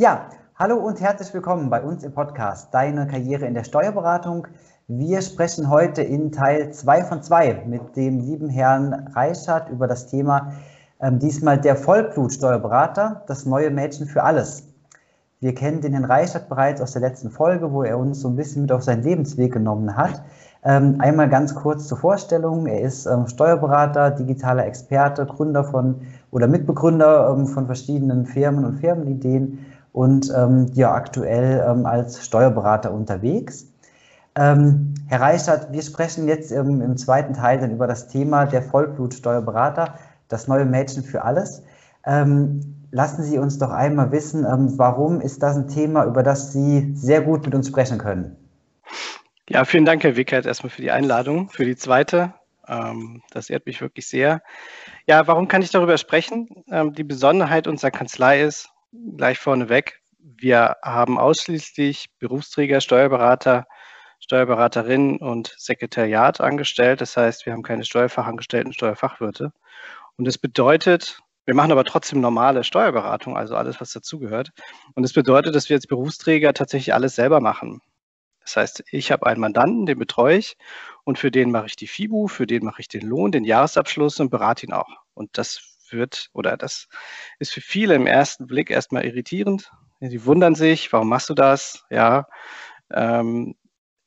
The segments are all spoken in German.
Ja, hallo und herzlich willkommen bei uns im Podcast Deine Karriere in der Steuerberatung. Wir sprechen heute in Teil 2 von 2 mit dem lieben Herrn Reichert über das Thema ähm, diesmal der Vollblutsteuerberater, das neue Mädchen für alles. Wir kennen den Herrn Reichert bereits aus der letzten Folge, wo er uns so ein bisschen mit auf seinen Lebensweg genommen hat. Ähm, einmal ganz kurz zur Vorstellung. Er ist ähm, Steuerberater, digitaler Experte, Gründer von oder Mitbegründer ähm, von verschiedenen Firmen und Firmenideen und ähm, ja aktuell ähm, als Steuerberater unterwegs. Ähm, Herr Reichert, wir sprechen jetzt im zweiten Teil dann über das Thema der Vollblutsteuerberater, das neue Mädchen für alles. lassen Sie uns doch einmal wissen, warum ist das ein Thema, über das Sie sehr gut mit uns sprechen können? Ja, vielen Dank, Herr Wickert, erstmal für die Einladung, für die zweite. Ähm, das ehrt mich wirklich sehr. Ja, warum kann ich darüber sprechen? Ähm, die Besonderheit unserer Kanzlei ist, gleich vorneweg, wir haben ausschließlich Berufsträger, Steuerberater, Steuerberaterinnen und Sekretariat angestellt. Das heißt, wir haben keine Steuerfachangestellten, Steuerfachwirte. Und das bedeutet, wir machen aber trotzdem normale Steuerberatung, also alles, was dazugehört. Und das bedeutet, dass wir als Berufsträger tatsächlich alles selber machen. Das heißt, ich habe einen Mandanten, den betreue ich und für den mache ich die FIBU, für den mache ich den Lohn, den Jahresabschluss und berate ihn auch. Und das wird oder das ist für viele im ersten Blick erstmal irritierend. Sie wundern sich, warum machst du das? Ja, ähm,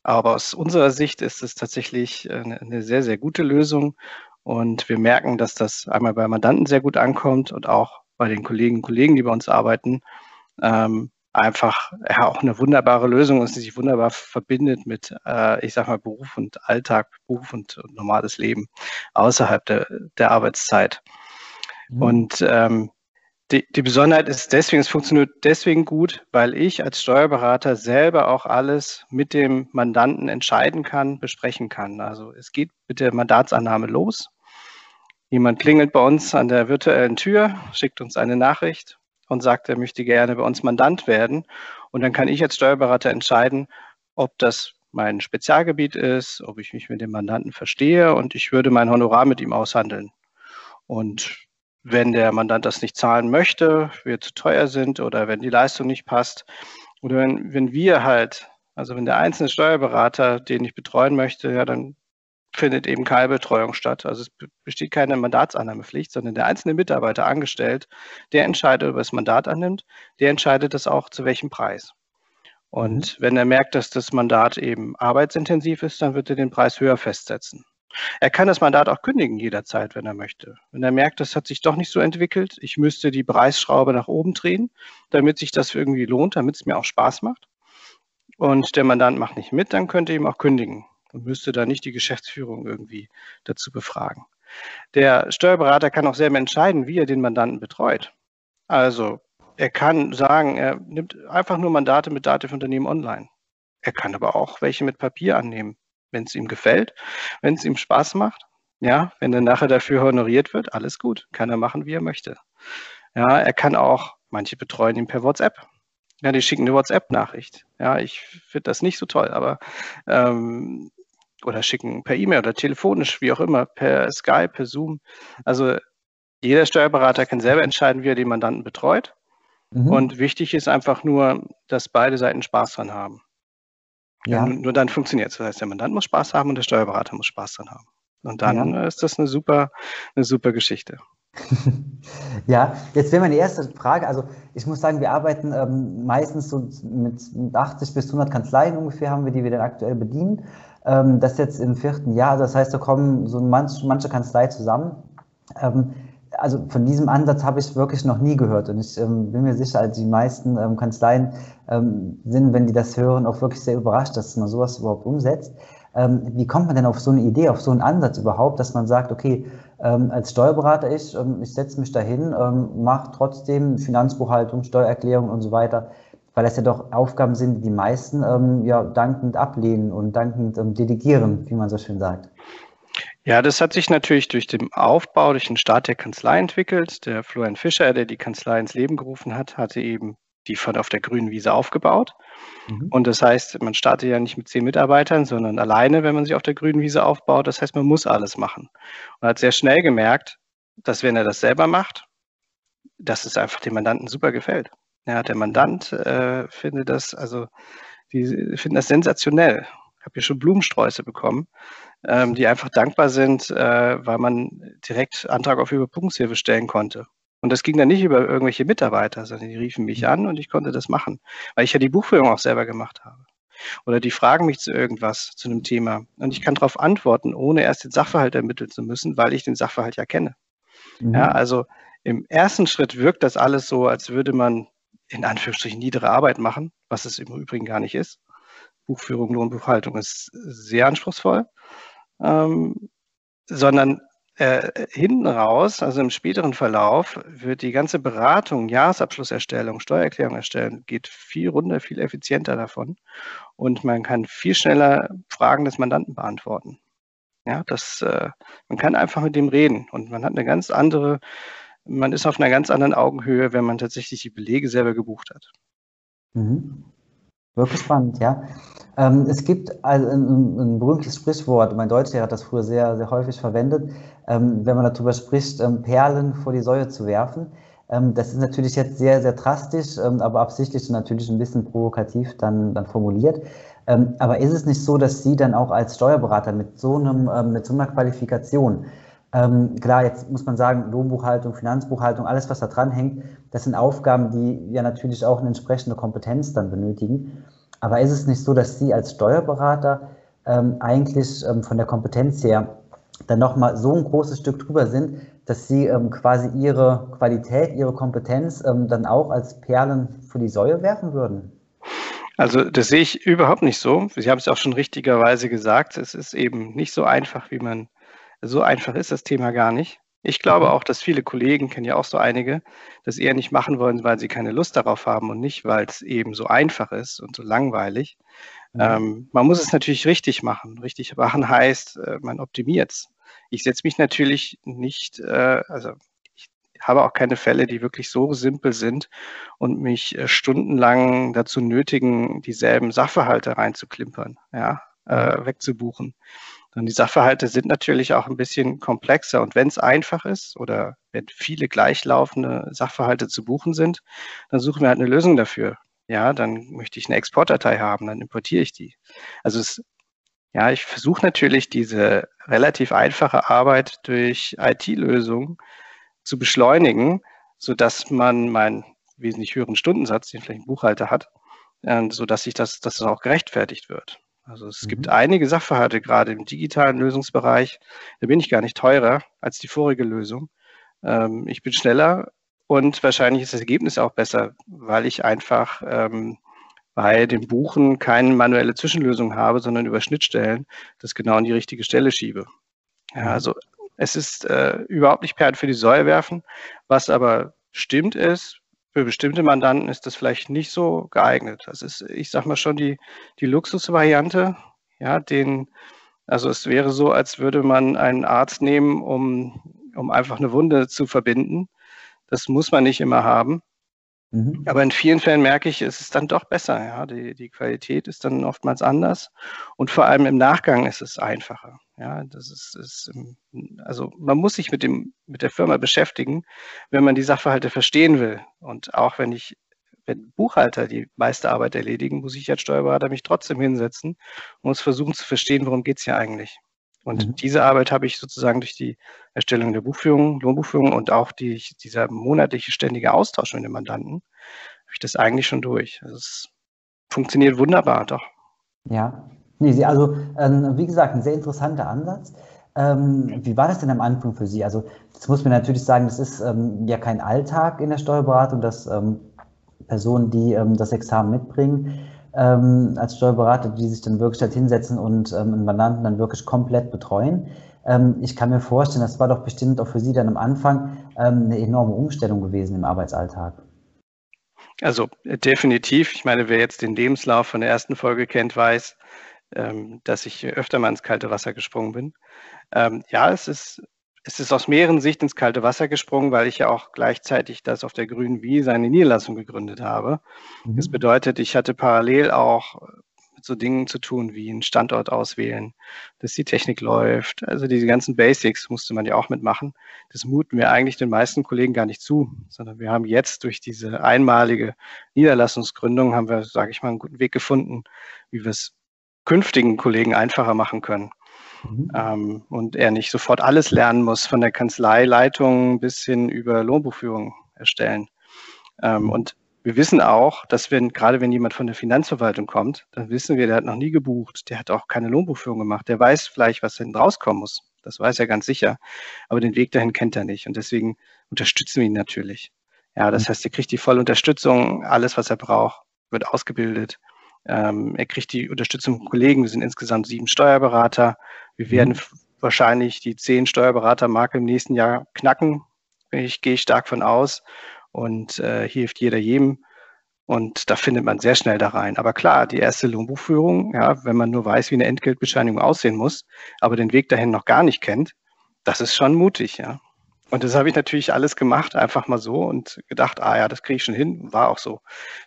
aber aus unserer Sicht ist es tatsächlich eine, eine, sehr, sehr gute Lösung. Und wir merken, dass das einmal bei Mandanten sehr gut ankommt und auch bei den Kolleginnen und Kollegen, die bei uns arbeiten. Ähm, einfach ja, auch eine wunderbare Lösung ist, die sich wunderbar verbindet mit, äh, ich sag mal, Beruf und Alltag, Beruf und, und normales Leben außerhalb der, der Arbeitszeit. Mhm. Und ähm, die, die Besonderheit ist deswegen, es funktioniert deswegen gut, weil ich als Steuerberater selber auch alles mit dem Mandanten entscheiden kann, besprechen kann. Also es geht mit der Mandatsannahme los. Jemand klingelt bei uns an der virtuellen Tür, schickt uns eine Nachricht und sagt, er möchte gerne bei uns Mandant werden. Und dann kann ich als Steuerberater entscheiden, ob das mein Spezialgebiet ist, ob ich mich mit dem Mandanten verstehe und ich würde mein Honorar mit ihm aushandeln. Und wenn der Mandant das nicht zahlen möchte, wir zu teuer sind oder wenn die Leistung nicht passt oder wenn, wenn wir halt, also wenn der einzelne Steuerberater, den ich betreuen möchte, ja, dann findet eben keine Betreuung statt. Also es besteht keine Mandatsannahmepflicht, sondern der einzelne Mitarbeiter angestellt, der entscheidet, ob er das Mandat annimmt, der entscheidet das auch zu welchem Preis. Und mhm. wenn er merkt, dass das Mandat eben arbeitsintensiv ist, dann wird er den Preis höher festsetzen. Er kann das Mandat auch kündigen jederzeit, wenn er möchte. Wenn er merkt, das hat sich doch nicht so entwickelt, ich müsste die Preisschraube nach oben drehen, damit sich das irgendwie lohnt, damit es mir auch Spaß macht. Und der Mandant macht nicht mit, dann könnte er ihm auch kündigen und müsste da nicht die Geschäftsführung irgendwie dazu befragen. Der Steuerberater kann auch selber entscheiden, wie er den Mandanten betreut. Also er kann sagen, er nimmt einfach nur Mandate mit Dativ-Unternehmen online. Er kann aber auch welche mit Papier annehmen, wenn es ihm gefällt, wenn es ihm Spaß macht. Ja, wenn er nachher dafür honoriert wird, alles gut, kann er machen, wie er möchte. Ja, er kann auch, manche betreuen ihn per WhatsApp. Ja, die schicken eine WhatsApp-Nachricht. Ja, ich finde das nicht so toll, aber ähm, oder schicken per E-Mail oder telefonisch, wie auch immer, per Skype, per Zoom. Also jeder Steuerberater kann selber entscheiden, wie er den Mandanten betreut. Mhm. Und wichtig ist einfach nur, dass beide Seiten Spaß dran haben. Ja. Nur, nur, dann funktioniert es. Das heißt, der Mandant muss Spaß haben und der Steuerberater muss Spaß dran haben. Und dann ja. ist das eine super, eine super Geschichte. ja, jetzt wäre meine erste Frage. Also ich muss sagen, wir arbeiten ähm, meistens so mit 80 bis 100 Kanzleien ungefähr, haben wir, die wir dann aktuell bedienen. Ähm, das jetzt im vierten Jahr, das heißt, da kommen so manch, manche Kanzlei zusammen. Ähm, also von diesem Ansatz habe ich wirklich noch nie gehört und ich ähm, bin mir sicher, also die meisten ähm, Kanzleien ähm, sind, wenn die das hören, auch wirklich sehr überrascht, dass man sowas überhaupt umsetzt. Ähm, wie kommt man denn auf so eine Idee, auf so einen Ansatz überhaupt, dass man sagt, okay, ähm, als Steuerberater ich, ähm, ich setze mich dahin, mache trotzdem Finanzbuchhaltung, Steuererklärung und so weiter weil das ja doch Aufgaben sind, die die meisten ja dankend ablehnen und dankend delegieren, wie man so schön sagt. Ja, das hat sich natürlich durch den Aufbau, durch den Start der Kanzlei entwickelt. Der Florian Fischer, der die Kanzlei ins Leben gerufen hat, hatte eben die von auf der grünen Wiese aufgebaut. Mhm. Und das heißt, man startet ja nicht mit zehn Mitarbeitern, sondern alleine, wenn man sich auf der grünen Wiese aufbaut. Das heißt, man muss alles machen. Und hat sehr schnell gemerkt, dass wenn er das selber macht, dass es einfach dem Mandanten super gefällt. Ja, der Mandant äh, findet das, also die finden das sensationell. Ich habe hier schon Blumensträuße bekommen, ähm, die einfach dankbar sind, äh, weil man direkt Antrag auf Überpunktshilfe stellen konnte. Und das ging dann nicht über irgendwelche Mitarbeiter, sondern die riefen mich an und ich konnte das machen, weil ich ja die Buchführung auch selber gemacht habe. Oder die fragen mich zu irgendwas, zu einem Thema. Und ich kann darauf antworten, ohne erst den Sachverhalt ermitteln zu müssen, weil ich den Sachverhalt ja kenne. Mhm. Ja, also im ersten Schritt wirkt das alles so, als würde man in Anführungsstrichen niedere Arbeit machen, was es im Übrigen gar nicht ist. Buchführung, Lohnbuchhaltung ist sehr anspruchsvoll, ähm, sondern äh, hinten raus, also im späteren Verlauf, wird die ganze Beratung, Jahresabschlusserstellung, Steuererklärung erstellen, geht viel runter, viel effizienter davon. Und man kann viel schneller Fragen des Mandanten beantworten. Ja, das, äh, man kann einfach mit dem reden und man hat eine ganz andere, man ist auf einer ganz anderen Augenhöhe, wenn man tatsächlich die Belege selber gebucht hat. Mhm. Wirklich spannend, ja. Ähm, es gibt also ein, ein, berühmtes Sprichwort, mein Deutschlehrer hat das früher sehr, sehr häufig verwendet, ähm, wenn man darüber spricht, ähm, Perlen vor die Säue zu werfen. Ähm, das ist natürlich jetzt sehr, sehr drastisch, ähm, aber absichtlich natürlich ein bisschen provokativ dann, dann formuliert. Ähm, aber ist es nicht so, dass Sie dann auch als Steuerberater mit so, einem, mit so einer Qualifikation ähm, klar, jetzt muss man sagen, Lohnbuchhaltung, Finanzbuchhaltung, alles, was da dran hängt, das sind Aufgaben, die ja natürlich auch eine entsprechende Kompetenz dann benötigen. Aber ist es nicht so, dass Sie als Steuerberater ähm, eigentlich ähm, von der Kompetenz her dann nochmal so ein großes Stück drüber sind, dass Sie ähm, quasi Ihre Qualität, Ihre Kompetenz ähm, dann auch als Perlen für die Säue werfen würden? Also das sehe ich überhaupt nicht so. Sie haben es auch schon richtigerweise gesagt. Es ist eben nicht so einfach, wie man so einfach ist das Thema gar nicht. Ich glaube mhm. auch, dass viele Kollegen, kennen ja auch so einige, das eher nicht machen wollen, weil sie keine Lust darauf haben und nicht, weil es eben so einfach ist und so langweilig. Mhm. Ähm, man muss es natürlich richtig machen. Richtig machen heißt, äh, man optimiert es. Ich setze mich natürlich nicht, äh, also ich habe auch keine Fälle, die wirklich so simpel sind und mich äh, stundenlang dazu nötigen, dieselben Sachverhalte reinzuklimpern, ja, äh, mhm. wegzubuchen. Und die Sachverhalte sind natürlich auch ein bisschen komplexer. Und wenn es einfach ist oder wenn viele gleichlaufende Sachverhalte zu buchen sind, dann suchen wir halt eine Lösung dafür. Ja, dann möchte ich eine Exportdatei haben, dann importiere ich die. Also es, ja, ich versuche natürlich diese relativ einfache Arbeit durch IT-Lösungen zu beschleunigen, sodass man meinen wesentlich höheren Stundensatz, den vielleicht ein Buchhalter hat, äh, sodass sich das, dass das auch gerechtfertigt wird. Also es mhm. gibt einige Sachverhalte, gerade im digitalen Lösungsbereich, da bin ich gar nicht teurer als die vorige Lösung. Ähm, ich bin schneller und wahrscheinlich ist das Ergebnis auch besser, weil ich einfach ähm, bei dem Buchen keine manuelle Zwischenlösung habe, sondern über Schnittstellen das genau an die richtige Stelle schiebe. Ja, mhm. also es ist äh, überhaupt nicht Perlen für die Säule werfen. Was aber stimmt ist, für bestimmte Mandanten ist das vielleicht nicht so geeignet. Das ist, ich sag mal schon, die, die Luxusvariante, ja, den, also es wäre so, als würde man einen Arzt nehmen, um, um einfach eine Wunde zu verbinden. Das muss man nicht immer haben. Mhm. Aber in vielen Fällen merke ich, es ist dann doch besser. Ja? Die, die Qualität ist dann oftmals anders und vor allem im Nachgang ist es einfacher. Ja, das ist, ist, also man muss sich mit dem, mit der Firma beschäftigen, wenn man die Sachverhalte verstehen will. Und auch wenn ich, wenn Buchhalter die meiste Arbeit erledigen, muss ich als Steuerberater mich trotzdem hinsetzen und muss versuchen zu verstehen, worum geht es hier eigentlich. Und mhm. diese Arbeit habe ich sozusagen durch die Erstellung der Buchführung, Lohnbuchführung und auch die, dieser monatliche ständige Austausch mit dem Mandanten, habe ich das eigentlich schon durch. Also es funktioniert wunderbar, doch. Ja, nee, also ähm, wie gesagt, ein sehr interessanter Ansatz. Ähm, wie war das denn am Anfang für Sie? Also das muss man natürlich sagen, das ist ähm, ja kein Alltag in der Steuerberatung, dass ähm, Personen, die ähm, das Examen mitbringen, ähm, als Steuerberater, die sich dann wirklich halt hinsetzen und einen Mandanten dann wirklich komplett betreuen. Ich kann mir vorstellen, das war doch bestimmt auch für Sie dann am Anfang eine enorme Umstellung gewesen im Arbeitsalltag. Also definitiv. Ich meine, wer jetzt den Lebenslauf von der ersten Folge kennt, weiß, ähm, dass ich öfter mal ins kalte Wasser gesprungen bin. Ähm, ja, es ist es ist aus mehreren Sichten ins kalte Wasser gesprungen, weil ich ja auch gleichzeitig das auf der grünen Wiese eine Niederlassung gegründet habe. Mhm. Das bedeutet, ich hatte parallel auch mit so Dingen zu tun wie einen Standort auswählen, dass die Technik läuft. Also diese ganzen Basics musste man ja auch mitmachen. Das muten wir eigentlich den meisten Kollegen gar nicht zu, sondern wir haben jetzt durch diese einmalige Niederlassungsgründung haben wir, sage ich mal, einen guten Weg gefunden, wie wir es künftigen Kollegen einfacher machen können. Mhm. Ähm, und er nicht sofort alles lernen muss, von der Kanzleileitung bis hin über Lohnbuchführung erstellen. Ähm, mhm. Und wir wissen auch, dass wenn, gerade wenn jemand von der Finanzverwaltung kommt, dann wissen wir, der hat noch nie gebucht, der hat auch keine Lohnbuchführung gemacht, der weiß vielleicht, was hinten rauskommen muss. Das weiß er ganz sicher. Aber den Weg dahin kennt er nicht. Und deswegen unterstützen wir ihn natürlich. Ja, das mhm. heißt, er kriegt die volle Unterstützung, alles, was er braucht, wird ausgebildet. Ähm, er kriegt die Unterstützung von Kollegen. Wir sind insgesamt sieben Steuerberater. Wir mhm. werden wahrscheinlich die zehn Steuerberater-Marke im nächsten Jahr knacken. Ich gehe stark von aus und äh, hilft jeder jedem. Und da findet man sehr schnell da rein. Aber klar, die erste Lohnbuchführung, ja, wenn man nur weiß, wie eine Entgeltbescheinigung aussehen muss, aber den Weg dahin noch gar nicht kennt, das ist schon mutig, ja. Und das habe ich natürlich alles gemacht, einfach mal so und gedacht, ah ja, das kriege ich schon hin. War auch so.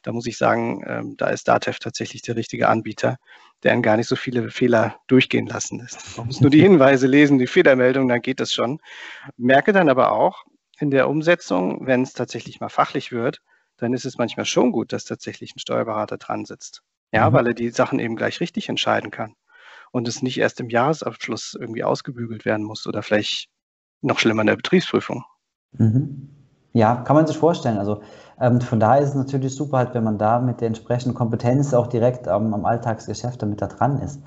Da muss ich sagen, ähm, da ist Datev tatsächlich der richtige Anbieter, der einen gar nicht so viele Fehler durchgehen lassen lässt. Man muss nur die Hinweise lesen, die Fehlermeldung, dann geht das schon. Merke dann aber auch, in der Umsetzung, wenn es tatsächlich mal fachlich wird, dann ist es manchmal schon gut, dass tatsächlich ein Steuerberater dran sitzt. Ja, mhm. weil er die Sachen eben gleich richtig entscheiden kann und es nicht erst im Jahresabschluss irgendwie ausgebügelt werden muss oder vielleicht noch schlimmer in der Betriebsprüfung. Mhm. Ja, kann man sich vorstellen. Also ähm, von daher ist es natürlich super, halt, wenn man da mit der entsprechenden Kompetenz auch direkt ähm, am Alltagsgeschäft damit da dran ist.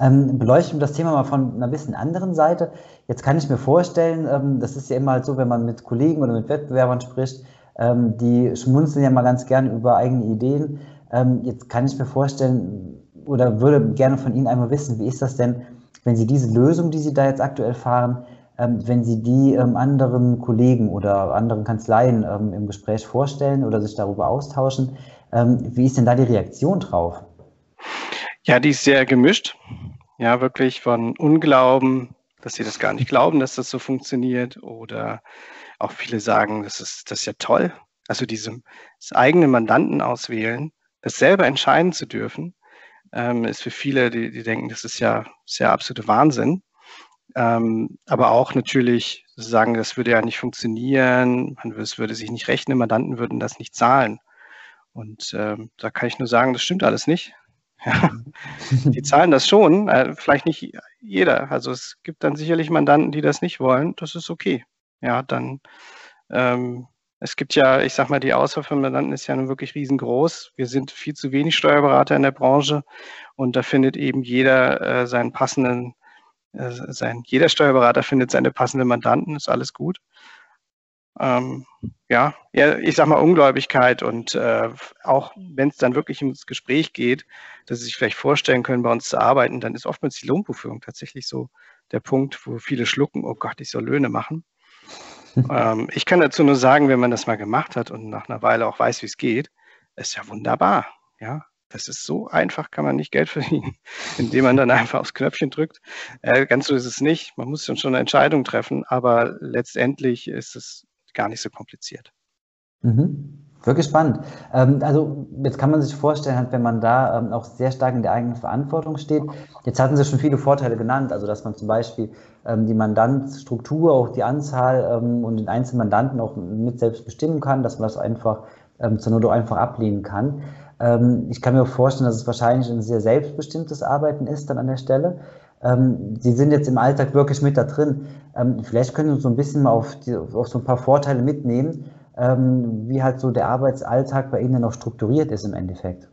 Ähm, beleuchten wir das Thema mal von einer bisschen anderen Seite. Jetzt kann ich mir vorstellen, ähm, das ist ja immer halt so, wenn man mit Kollegen oder mit Wettbewerbern spricht, ähm, die schmunzeln ja mal ganz gerne über eigene Ideen. Ähm, jetzt kann ich mir vorstellen oder würde gerne von Ihnen einmal wissen, wie ist das denn, wenn Sie diese Lösung, die Sie da jetzt aktuell fahren, wenn Sie die ähm, anderen Kollegen oder anderen Kanzleien im Gespräch vorstellen oder sich darüber austauschen, wie ist denn da die Reaktion drauf? Ja, die ist sehr gemischt. Ja, wirklich von Unglauben, dass sie das gar nicht glauben, dass das so funktioniert. Oder auch viele sagen, das ist, das ist ja toll. Also diese, das eigene Mandanten auswählen, das selber entscheiden zu dürfen, ähm, ist für viele, die, die denken, das ist ja, ist ja absolute Wahnsinn. Ähm, aber auch natürlich sagen, das würde ja nicht funktionieren, man, es würde sich nicht rechnen, Mandanten würden das nicht zahlen. Und ähm, da kann ich nur sagen, das stimmt alles nicht. Ja, die zahlen das schon, äh, vielleicht nicht jeder. Also es gibt dann sicherlich Mandanten, die das nicht wollen. Das ist okay. Ja, dann ähm, es gibt ja, ich sag mal, die Auswahl von Mandanten ist ja nun wirklich riesengroß. Wir sind viel zu wenig Steuerberater in der Branche und da findet eben jeder äh, seinen passenden, sein, jeder Steuerberater findet seine passenden Mandanten, ist alles gut ähm, ja, ich sag mal Ungläubigkeit und äh, auch wenn es dann wirklich ins Gespräch geht, dass sie sich vielleicht vorstellen können, bei uns zu arbeiten, dann ist oftmals die Lohnbuchführung tatsächlich so der Punkt, wo viele schlucken, oh Gott, ich soll Löhne machen. ähm, ich kann dazu nur sagen, wenn man das mal gemacht hat und nach einer Weile auch weiß, wie es geht, ist ja wunderbar. Ja, das ist so einfach, kann man nicht Geld verdienen, indem man dann einfach aufs Knöpfchen drückt. Äh, ganz so ist es nicht. Man muss dann schon eine Entscheidung treffen, aber letztendlich ist es gar nicht so kompliziert. Mhm. Wirklich spannend. Ähm, also jetzt kann man sich vorstellen, halt, wenn man da ähm, auch sehr stark in der eigenen Verantwortung steht. Jetzt hatten Sie schon viele Vorteile genannt, also dass man zum Beispiel ähm, die Mandantsstruktur, auch die Anzahl und den einzelnen Mandanten auch mit selbst bestimmen kann, dass man das einfach zur Not auch einfach ablehnen kann. Ich kann mir auch vorstellen, dass es wahrscheinlich ein sehr selbstbestimmtes Arbeiten ist dann an der Stelle. Ähm, Sie sind jetzt im Alltag wirklich mit da drin. Ähm, vielleicht können Sie uns so ein bisschen mal auf, die, auf so ein paar Vorteile mitnehmen, ähm, wie halt so der Arbeitsalltag bei Ihnen noch strukturiert ist im Endeffekt.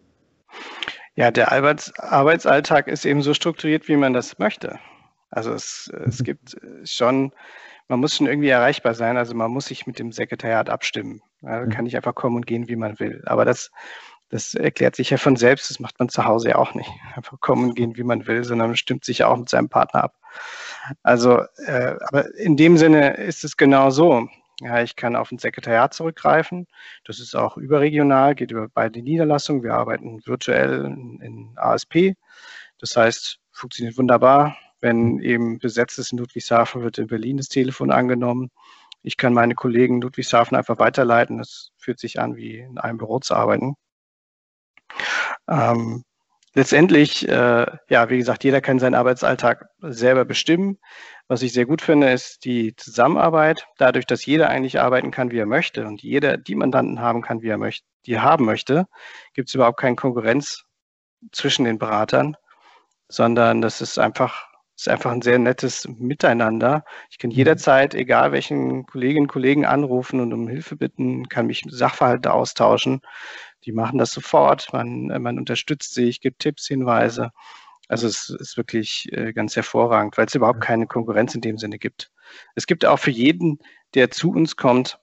Ja, der Arbeits Arbeitsalltag ist eben so strukturiert, wie man das möchte. Also es, es gibt schon, man muss schon irgendwie erreichbar sein. Also man muss sich mit dem Sekretariat abstimmen. Ja, mhm. kann nicht einfach kommen und gehen, wie man will. Aber das das erklärt sich ja von selbst, das macht man zu Hause ja auch nicht. Einfach kommen und gehen, wie man will, sondern stimmt sich ja auch mit seinem Partner ab. Also, äh, aber in dem Sinne ist es genau so. Ja, ich kann auf ein Sekretariat zurückgreifen. Das ist auch überregional, geht über beide Niederlassungen. Wir arbeiten virtuell in, ASP. Das heißt, funktioniert wunderbar. Wenn eben besetzt ist in Ludwigshafen, wird in Berlin das Telefon angenommen. Ich kann meine Kollegen Ludwigshafen einfach weiterleiten. Das fühlt sich an, wie in einem Büro zu arbeiten. Ähm, letztendlich, äh, ja, wie gesagt, jeder kann seinen Arbeitsalltag selber bestimmen. Was ich sehr gut finde, ist die Zusammenarbeit. Dadurch, dass jeder eigentlich arbeiten kann, wie er möchte und jeder die Mandanten haben kann, wie er möchte, die er haben möchte, gibt es überhaupt keine Konkurrenz zwischen den Beratern, sondern das ist einfach, ist einfach ein sehr nettes Miteinander. Ich kann mhm. jederzeit, egal welchen Kolleginnen und Kollegen anrufen und um Hilfe bitten, kann mich Sachverhalte austauschen. Die machen das sofort. Man, man unterstützt sich, gibt Tipps, Hinweise. Also es ist wirklich äh, ganz hervorragend, weil es überhaupt keine Konkurrenz in dem Sinne gibt. Es gibt auch für jeden, der zu uns kommt,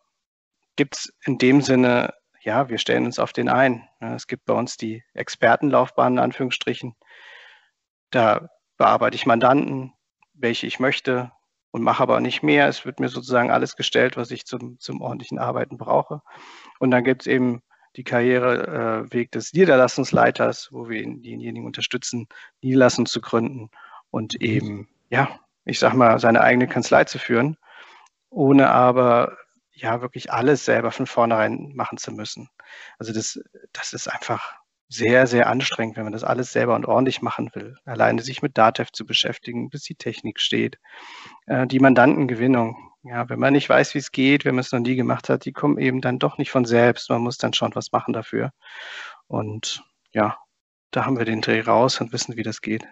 gibt es in dem Sinne, ja, wir stellen uns auf den ein. Es gibt bei uns die Expertenlaufbahn in Anführungsstrichen. Da bearbeite ich Mandanten, welche ich möchte und mache aber nicht mehr. Es wird mir sozusagen alles gestellt, was ich zum, zum ordentlichen Arbeiten brauche. Und dann gibt es eben die Karriereweg des Niederlassungsleiters, wo wir denjenigen unterstützen, Niederlassung zu gründen und mhm. eben, ja, ich sag mal, seine eigene Kanzlei zu führen, ohne aber ja wirklich alles selber von vornherein machen zu müssen. Also das, das ist einfach sehr, sehr anstrengend, wenn man das alles selber und ordentlich machen will. Alleine sich mit DATEV zu beschäftigen, bis die Technik steht. Äh, die Mandantengewinnung, ja, wenn man nicht weiß, wie es geht, wenn man es noch nie gemacht hat, die kommen eben dann doch nicht von selbst. Man muss dann schon was machen dafür. Und ja, da haben wir den Dreh raus und wissen, wie das geht.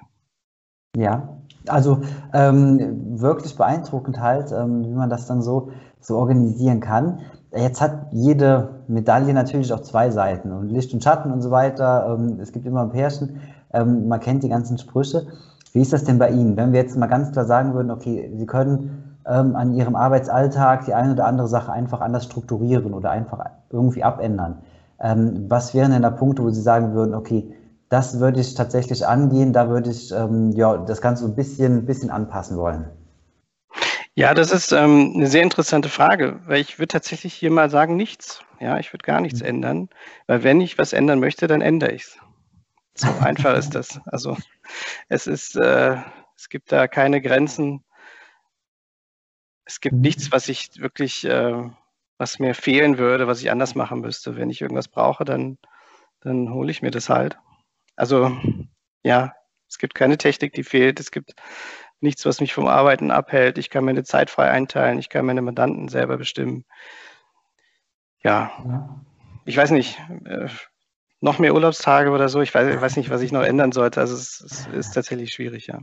Ja, also ähm, wirklich beeindruckend halt, ähm, wie man das dann so, so organisieren kann. Jetzt hat jede Medaille natürlich auch zwei Seiten und Licht und Schatten und so weiter. Ähm, es gibt immer ein Pärchen. Ähm, man kennt die ganzen Sprüche. Wie ist das denn bei Ihnen? Wenn wir jetzt mal ganz klar sagen würden, okay, Sie können ähm, an ihrem Arbeitsalltag die eine oder andere Sache einfach anders strukturieren oder einfach irgendwie abändern. Ähm, was wären denn da Punkte, wo Sie sagen würden, okay, das würde ich tatsächlich angehen, da würde ich ähm, ja, das Ganze so ein bisschen, bisschen anpassen wollen? Ja, das ist ähm, eine sehr interessante Frage, weil ich würde tatsächlich hier mal sagen, nichts. Ja, ich würde gar nichts mhm. ändern, weil wenn ich was ändern möchte, dann ändere ich es. So einfach ist das. Also es ist, äh, es gibt da keine Grenzen es gibt nichts, was ich wirklich, äh, was mir fehlen würde, was ich anders machen müsste. Wenn ich irgendwas brauche, dann, dann hole ich mir das halt. Also ja, es gibt keine Technik, die fehlt. Es gibt nichts, was mich vom Arbeiten abhält. Ich kann meine Zeit frei einteilen. Ich kann meine Mandanten selber bestimmen. Ja, ja. ich weiß nicht. Äh, noch mehr Urlaubstage oder so. Ich weiß, ich weiß nicht, was ich noch ändern sollte. Also es, es ist tatsächlich schwierig, ja.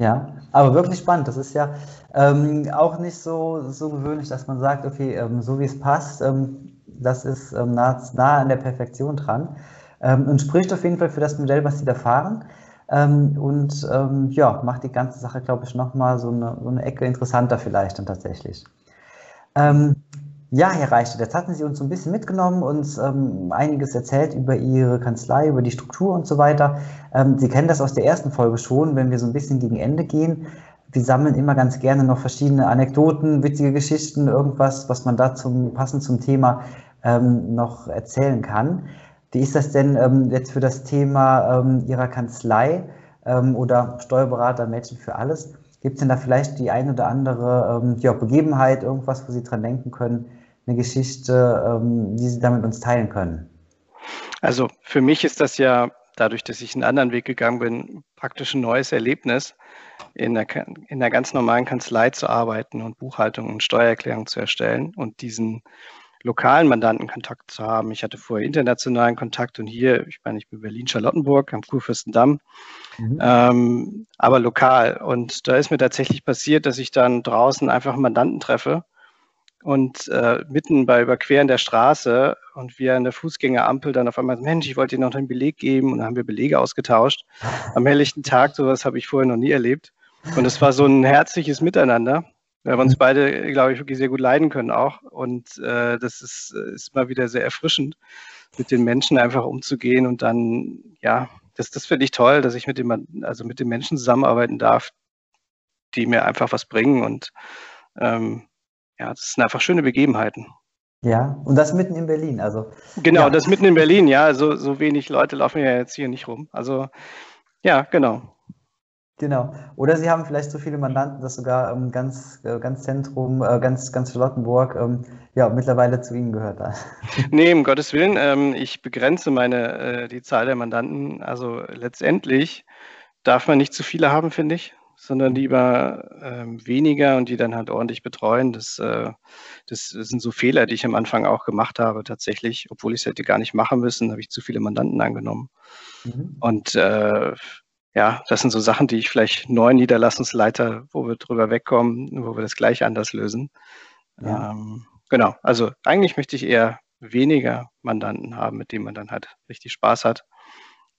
Ja, aber wirklich spannend. Das ist ja ähm, auch nicht so, so gewöhnlich, dass man sagt, okay, ähm, so wie es passt, ähm, das ist ähm, nah, nah, an der Perfektion dran ähm, und spricht auf jeden Fall für das Modell, was Sie da fahren. Ähm, und ja, macht die ganze Sache, glaube ich, nochmal so eine, so eine Ecke interessanter vielleicht dann tatsächlich. Ja, Herr Reichstadt, jetzt hatten Sie uns so ein bisschen mitgenommen, uns ähm, einiges erzählt über Ihre Kanzlei, über die Struktur und so weiter. Ähm, Sie kennen das aus der ersten Folge schon, wenn wir so ein bisschen gegen Ende gehen. Wir sammeln immer ganz gerne noch verschiedene Anekdoten, witzige Geschichten, irgendwas, was man da zum, passend zum Thema ähm, noch erzählen kann. Wie ist das denn ähm, jetzt für das Thema ähm, Ihrer Kanzlei ähm, oder Steuerberater, Mädchen für alles? Gibt es denn da vielleicht die ein oder andere ja, Begebenheit, irgendwas, wo Sie dran denken können, eine Geschichte, ähm, die Sie damit uns teilen können? Also für mich ist das ja, dadurch, dass ich einen anderen Weg gegangen bin, praktisch ein neues Erlebnis, in der, in der ganz normalen Kanzlei zu arbeiten und Buchhaltung und Steuererklärung zu erstellen und diesen lokalen Mandanten Kontakt zu haben. Ich hatte vorher internationalen Kontakt und hier, ich meine, ich bin Berlin-Charlottenburg am Kurfürstendamm, mhm. ähm, aber lokal. Und da ist mir tatsächlich passiert, dass ich dann draußen einfach einen Mandanten treffe und äh, mitten bei Überqueren der Straße und wir an der Fußgängerampel dann auf einmal, Mensch, ich wollte dir noch einen Beleg geben und dann haben wir Belege ausgetauscht. Am helllichten Tag, sowas habe ich vorher noch nie erlebt. Und es war so ein herzliches Miteinander, weil wir uns beide, glaube ich, wirklich sehr gut leiden können auch. Und äh, das ist, ist mal wieder sehr erfrischend, mit den Menschen einfach umzugehen und dann, ja, das, das finde ich toll, dass ich mit dem, also mit den Menschen zusammenarbeiten darf, die mir einfach was bringen und ähm, ja, das sind einfach schöne Begebenheiten. Ja, und das mitten in Berlin, also. Genau, ja. das mitten in Berlin, ja. So, so wenig Leute laufen ja jetzt hier nicht rum. Also, ja, genau. Genau. Oder Sie haben vielleicht so viele Mandanten, dass sogar ähm, ganz, äh, ganz Zentrum, äh, ganz, ganz Charlottenburg ähm, ja, mittlerweile zu Ihnen gehört. nee, um Gottes Willen. Ähm, ich begrenze meine, äh, die Zahl der Mandanten. Also letztendlich darf man nicht zu viele haben, finde ich, sondern lieber ähm, weniger und die dann halt ordentlich betreuen. Das, äh, das sind so Fehler, die ich am Anfang auch gemacht habe, tatsächlich. Obwohl ich es hätte gar nicht machen müssen, habe ich zu viele Mandanten angenommen. Mhm. Und äh, ja, das sind so Sachen, die ich vielleicht neuen Niederlassungsleiter, wo wir drüber wegkommen, wo wir das gleich anders lösen. Ja. Ähm, genau, also eigentlich möchte ich eher weniger Mandanten haben, mit denen man dann halt richtig Spaß hat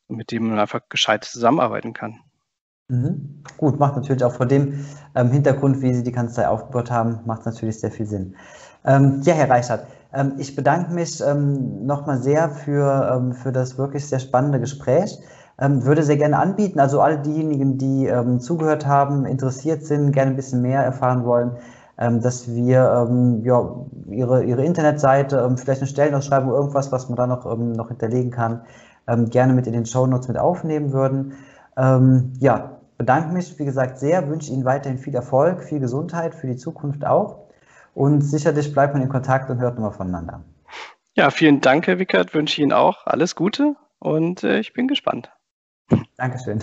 und mit denen man einfach gescheit zusammenarbeiten kann. Mhm. Gut, macht natürlich auch vor dem ähm, Hintergrund, wie Sie die Kanzlei aufgebaut haben, macht natürlich sehr viel Sinn. Ähm, ja, Herr Reichert, ähm, ich bedanke mich ähm, nochmal sehr für, ähm, für das wirklich sehr spannende Gespräch. Ähm, würde sehr gerne anbieten. Also alle diejenigen, die zugehört haben, interessiert sind, gerne ein bisschen mehr erfahren wollen, dass wir ja, ihre, ihre Internetseite, vielleicht eine Stellenausschreibung, irgendwas, was man da noch, noch hinterlegen kann, gerne mit in den Show Notes mit aufnehmen würden. ja, bedanke mich, wie gesagt, sehr, wünsche Ihnen weiterhin viel Erfolg, viel Gesundheit für die Zukunft auch. Und sicherlich bleibt man in Kontakt und hört nochmal voneinander. Ja, vielen Dank, Herr Wickert. Wünsche Ihnen auch alles Gute und äh, ich bin gespannt. Dankeschön.